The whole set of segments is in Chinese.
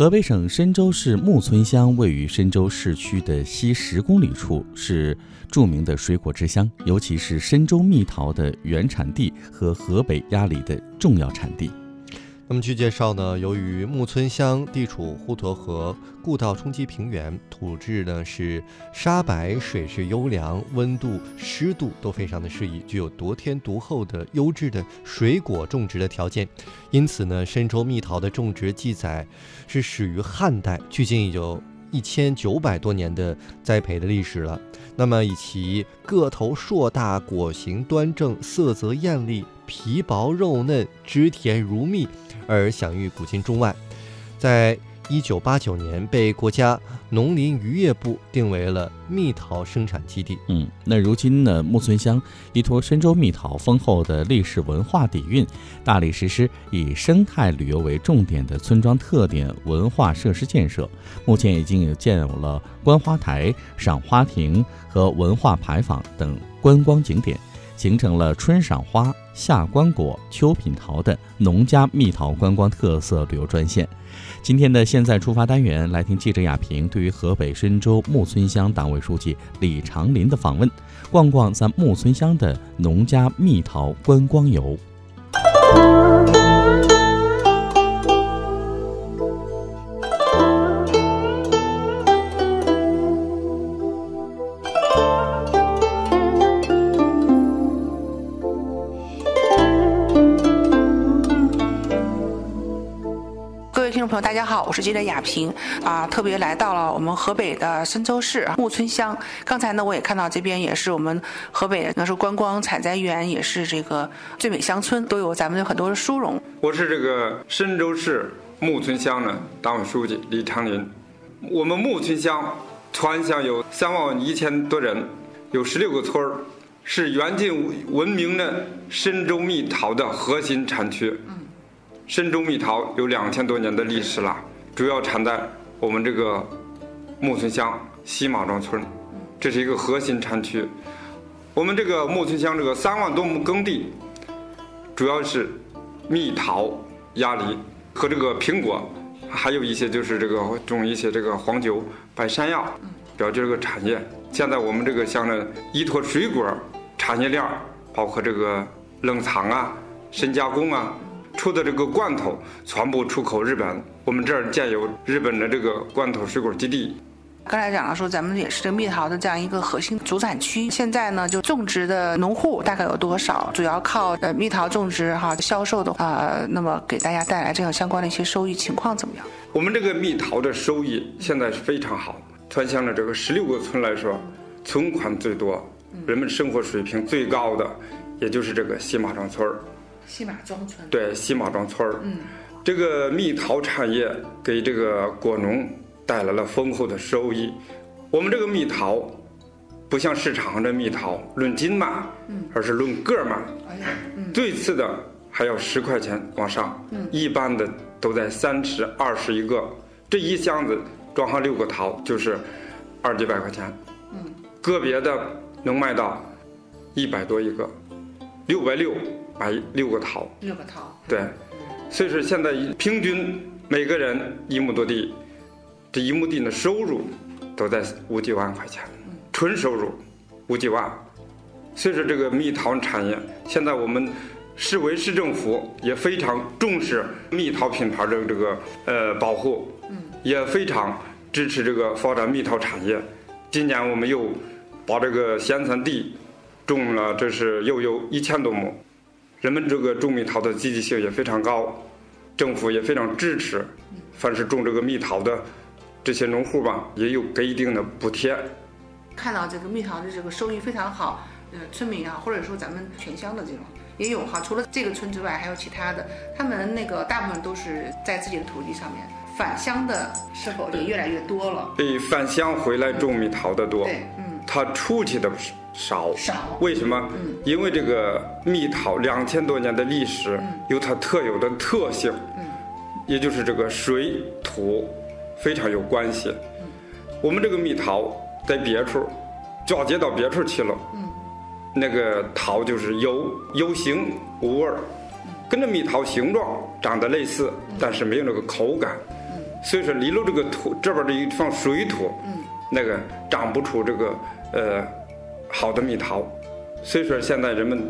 河北省深州市木村乡位于深州市区的西十公里处，是著名的水果之乡，尤其是深州蜜桃的原产地和河北鸭梨的重要产地。那么据介绍呢，由于木村乡地处滹沱河故道冲积平原，土质呢是沙白，水质优良，温度、湿度都非常的适宜，具有得天独厚的优质的水果种植的条件。因此呢，深州蜜桃的种植记载是始于汉代，距今已有一千九百多年的栽培的历史了。那么以其个头硕大、果形端正、色泽艳丽、皮薄肉嫩、汁甜如蜜。而享誉古今中外，在一九八九年被国家农林渔业部定为了蜜桃生产基地。嗯，那如今呢，木村乡依托深州蜜桃丰厚的历史文化底蕴，大力实施以生态旅游为重点的村庄特点文化设施建设。目前已经有建有了观花台、赏花亭和文化牌坊等观光景点。形成了春赏花、夏观果、秋品桃的农家蜜桃观光特色旅游专线。今天的现在出发单元，来听记者亚平对于河北深州木村乡党委书记李长林的访问，逛逛咱木村乡的农家蜜桃观光游。大家好，我是记者亚平啊，特别来到了我们河北的深州市木村乡。刚才呢，我也看到这边也是我们河北那是观光采摘园，也是这个最美乡村，都有咱们有很多的殊荣。我是这个深州市木村乡的党委书记李长林。我们木村乡全乡有三万一千多人，有十六个村儿，是远近闻名的深州蜜桃的核心产区。深州蜜桃有两千多年的历史了，主要产在我们这个木村乡西马庄村，这是一个核心产区。我们这个木村乡这个三万多亩耕地，主要是蜜桃、鸭梨和这个苹果，还有一些就是这个种一些这个黄酒、白山药，主要这个产业。现在我们这个乡呢，依托水果产业链，包括这个冷藏啊、深加工啊。出的这个罐头全部出口日本，我们这儿建有日本的这个罐头水果基地。刚才讲了说，咱们也是这蜜桃的这样一个核心主产区。现在呢，就种植的农户大概有多少？主要靠呃蜜桃种植哈销售的啊，那么给大家带来这样相关的一些收益情况怎么样？我们这个蜜桃的收益现在是非常好。川乡的这个十六个村来说，存款最多，人们生活水平最高的，也就是这个西马庄村儿。西马庄村对西马庄村儿，嗯，这个蜜桃产业给这个果农带来了丰厚的收益。我们这个蜜桃不像市场上的蜜桃论斤卖，嗯，而是论个卖。哎呀，嗯，最次的还要十块钱往上，嗯，一般的都在三十、二十一个。这一箱子装上六个桃就是二几百块钱，嗯，个别的能卖到一百多一个，六百六。买六个桃，六个桃，对，所以说现在平均每个人一亩多地，这一亩地的收入都在五几万块钱，纯收入五几万。所以说这个蜜桃产业，现在我们市委市政府也非常重视蜜桃品牌的这个呃保护，也非常支持这个发展蜜桃产业。今年我们又把这个闲散地种了，这是又有一千多亩。人们这个种蜜桃的积极性也非常高，政府也非常支持。凡是种这个蜜桃的这些农户吧，也有给一定的补贴。看到这个蜜桃的这个收益非常好，呃，村民啊，或者说咱们全乡的这种也有哈。除了这个村之外，还有其他的，他们那个大部分都是在自己的土地上面。返乡的是否也越来越多了？对，返乡回来种蜜桃的多。对，嗯。他出去的少，少，为什么？因为这个蜜桃两千多年的历史，有它特有的特性，也就是这个水土非常有关系。我们这个蜜桃在别处嫁接到别处去了，那个桃就是有有形无味儿，跟着蜜桃形状长得类似，但是没有那个口感。所以说离了这个土这边这一方水土，嗯，那个长不出这个呃好的蜜桃。所以说现在人们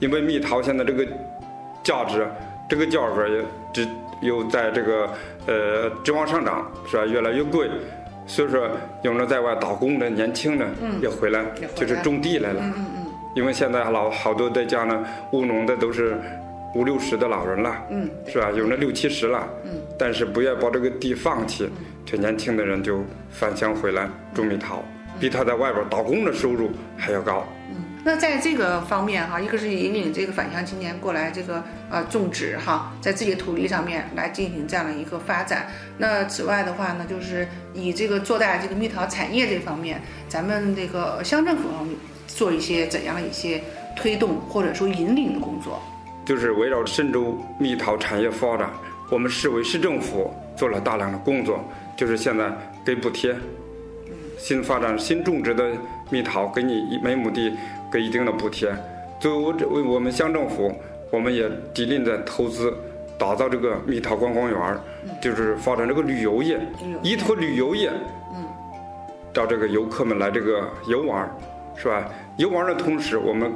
因为蜜桃现在这个价值，这个价格也只有在这个呃直往上涨，是吧？越来越贵。所以说，有的在外打工的年轻的也回来，也回来就是种地来了。嗯嗯因为现在老好多在家呢，务农的都是五六十的老人了，嗯是吧？有那六七十了，嗯，但是不愿把这个地放弃，这年轻的人就返乡回来种蜜桃，比他在外边打工的收入还要高。嗯。那在这个方面哈，一个是引领这个返乡青年过来这个呃种植哈，在自己的土地上面来进行这样的一个发展。那此外的话呢，就是以这个做大这个蜜桃产业这方面，咱们这个乡政府方面做一些怎样的一些推动或者说引领的工作？就是围绕深州蜜桃产业发展，我们市委市政府做了大量的工作，就是现在给补贴，新发展新种植的蜜桃给你一每亩地给一定的补贴。作为我这为我们乡政府，我们也极力的投资打造这个蜜桃观光园儿，就是发展这个旅游业，依托旅游业，嗯，让这个游客们来这个游玩儿，是吧？游玩儿的同时，我们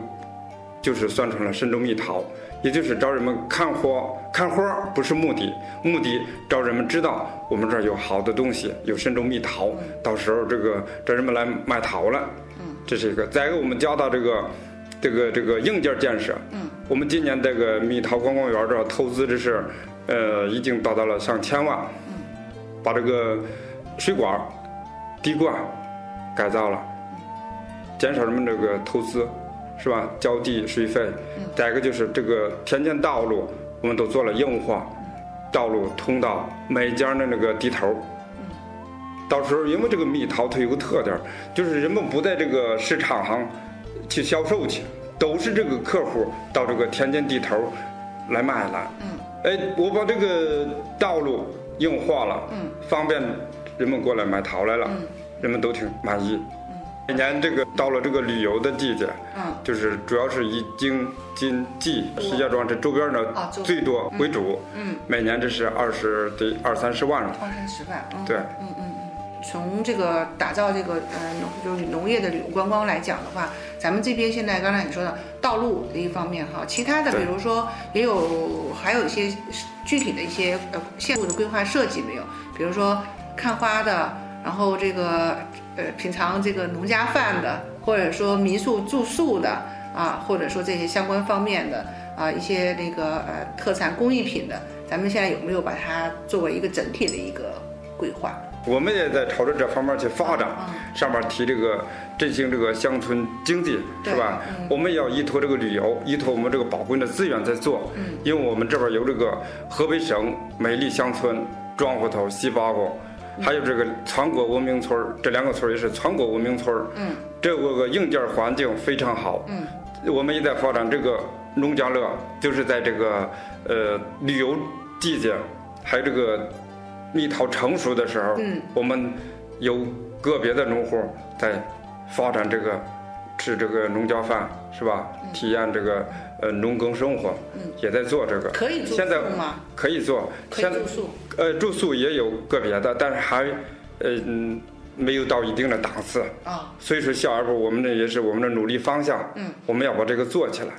就是宣传了深州蜜桃，也就是找人们看花，看花不是目的，目的找人们知道我们这儿有好的东西，有神州蜜桃，到时候这个找人们来买桃了，嗯，这是一个。再一个，我们加大这个这个这个硬件建设，嗯，我们今年这个蜜桃观光园这投资这是，呃，已经达到了上千万，嗯，把这个水管儿、滴灌改造了，减少人们这个投资，是吧？浇地水费。再一个就是这个田间道路，我们都做了硬化，道路通到每家的那个地头儿。到时候因为这个蜜桃它有个特点，就是人们不在这个市场上去销售去，都是这个客户到这个田间地头来买了。嗯哎，我把这个道路硬化了，嗯方便人们过来买桃来了，嗯人们都挺满意。每年这个到了这个旅游的季节，嗯就是主要是以京津冀、石家庄这周边的最多为主。嗯，每年这是二十得二三十万了。二三十万，嗯，对嗯嗯嗯。从这个打造这个呃农就是农业的旅游观光来讲的话，咱们这边现在刚才你说的道路的一方面哈，其他的比如说也有还有一些具体的一些呃线路的规划设计没有？比如说看花的，然后这个呃品尝这个农家饭的，或者说民宿住宿的啊，或者说这些相关方面的啊一些那个呃特产工艺品的，咱们现在有没有把它作为一个整体的一个规划？我们也在朝着这方面去发展，嗯上面提这个振兴这个乡村经济，是吧？嗯我们也要依托这个旅游，依托我们这个宝贵的资源在做。嗯因为我们这边有这个河北省美丽乡村庄户头西八沟，还有这个全国文明村儿，这两个村儿也是全国文明村儿。嗯这个硬件环境非常好。嗯我们也在发展这个农家乐，就是在这个呃旅游季节，还有这个蜜桃成熟的时候，嗯我们有个别的农户在发展这个吃这个农家饭，是吧？体验这个呃农耕生活，嗯也在做这个。可以住现在宿吗？可以做，可以现在住宿。呃住宿也有个别的，但是还呃嗯没有到一定的档次。啊，所以说，下一步我们这也是我们的努力方向。嗯，我们要把这个做起来。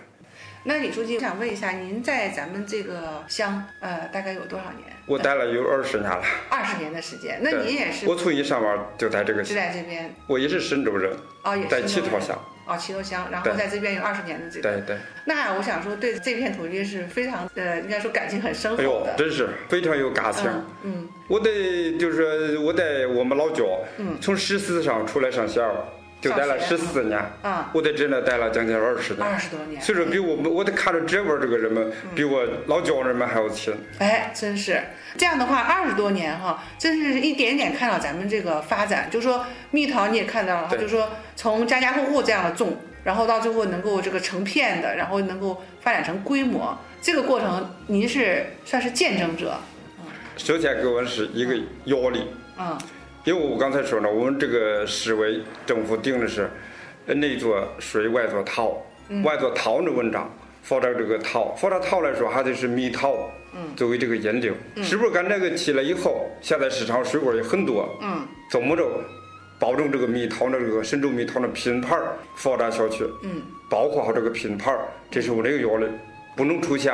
那李书记，我想问一下，您在咱们这个乡，呃，大概有多少年？我待了有二十年了。二十年的时间。那您也是我从一上班就在这个是乡，在这边我也是深州人，哦，也是在七农人头乡。哦，齐头乡，然后在这边有二十年的这个。对对，那我想说，对这片土地是非常呃，应该说感情很深厚哎呦的，。真是非常有感情。嗯嗯我得就是我在我们老家，嗯从十四上出来上学，就待了十四年。啊，我在这呢待了将近二十年。二十多年。所以说，比我们我得看着这边儿这个人们，比我老家人们还要亲。哎，真是这样的话，二十多年哈，真是一点点看到咱们这个发展。就说蜜桃你也看到了，对就说从家家户户这样的种，然后到最后能够这个成片的，然后能够发展成规模，这个过程您是算是见证者。首先给我是一个压力，嗯因为我刚才说了，我们这个市委政府定的是，呃内做水外做桃，嗯。外做陶的文章，放点这个陶，放点桃来说还得是蜜桃，嗯，作为这个引领，是不是？干这个起来以后，现在市场水果也很多，嗯，怎么着，保证这个蜜桃的这个神州蜜桃的品牌儿发展下去，嗯，保护好这个品牌，这是我这个要的，不能出现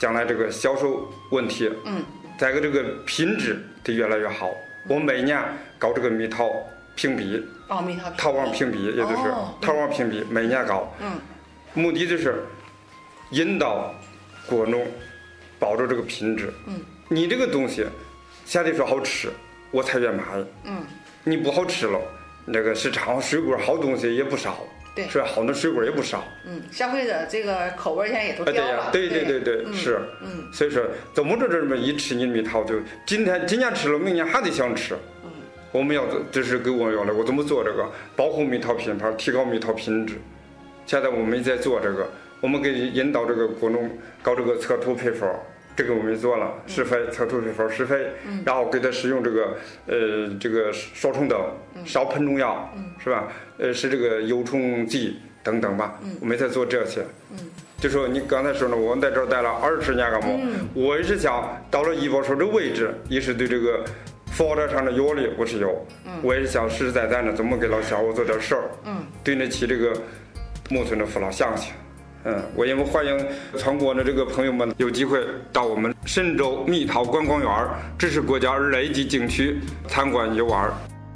将来这个销售问题，嗯，再一个这个品质得越来越好，我每年搞这个蜜桃评比，哦，蜜桃桃王评比，也就是哦桃王评比，每年搞，嗯，目的就是引导果农保证这个品质。嗯，你这个东西先得说好吃，我才愿买。嗯，你不好吃了，那个市场上水果好东西也不少，对是吧？好的水果也不少。嗯，消费者这个口味现在也都哎，对呀对对对对，嗯是。嗯所以说，怎么着这么一吃你的蜜桃，就今天今年吃了，明年还得想吃。嗯我们要做，这是给我要的，我怎么做这个保护蜜桃品牌，提高蜜桃品质。现在我们在做这个，我们给引导这个果农搞这个测土配方，这个我们做了，施肥测土配方施肥，然后给他使用这个呃这个杀虫灯，烧喷农药，是吧？呃是这个油虫剂等等吧，我们也在做这些。就说你刚才说了，我在这儿待了二十年干嘛？我也是想到了医保所这位置，也是对这个发展上的压力我是有，我也是想实实在在的怎么给老乡我做点事儿，嗯，对得起这个木村的父老乡亲。嗯，我也欢迎全国的这个朋友们有机会到我们神州蜜桃观光园儿，这是国家二 A 级景区参观游玩。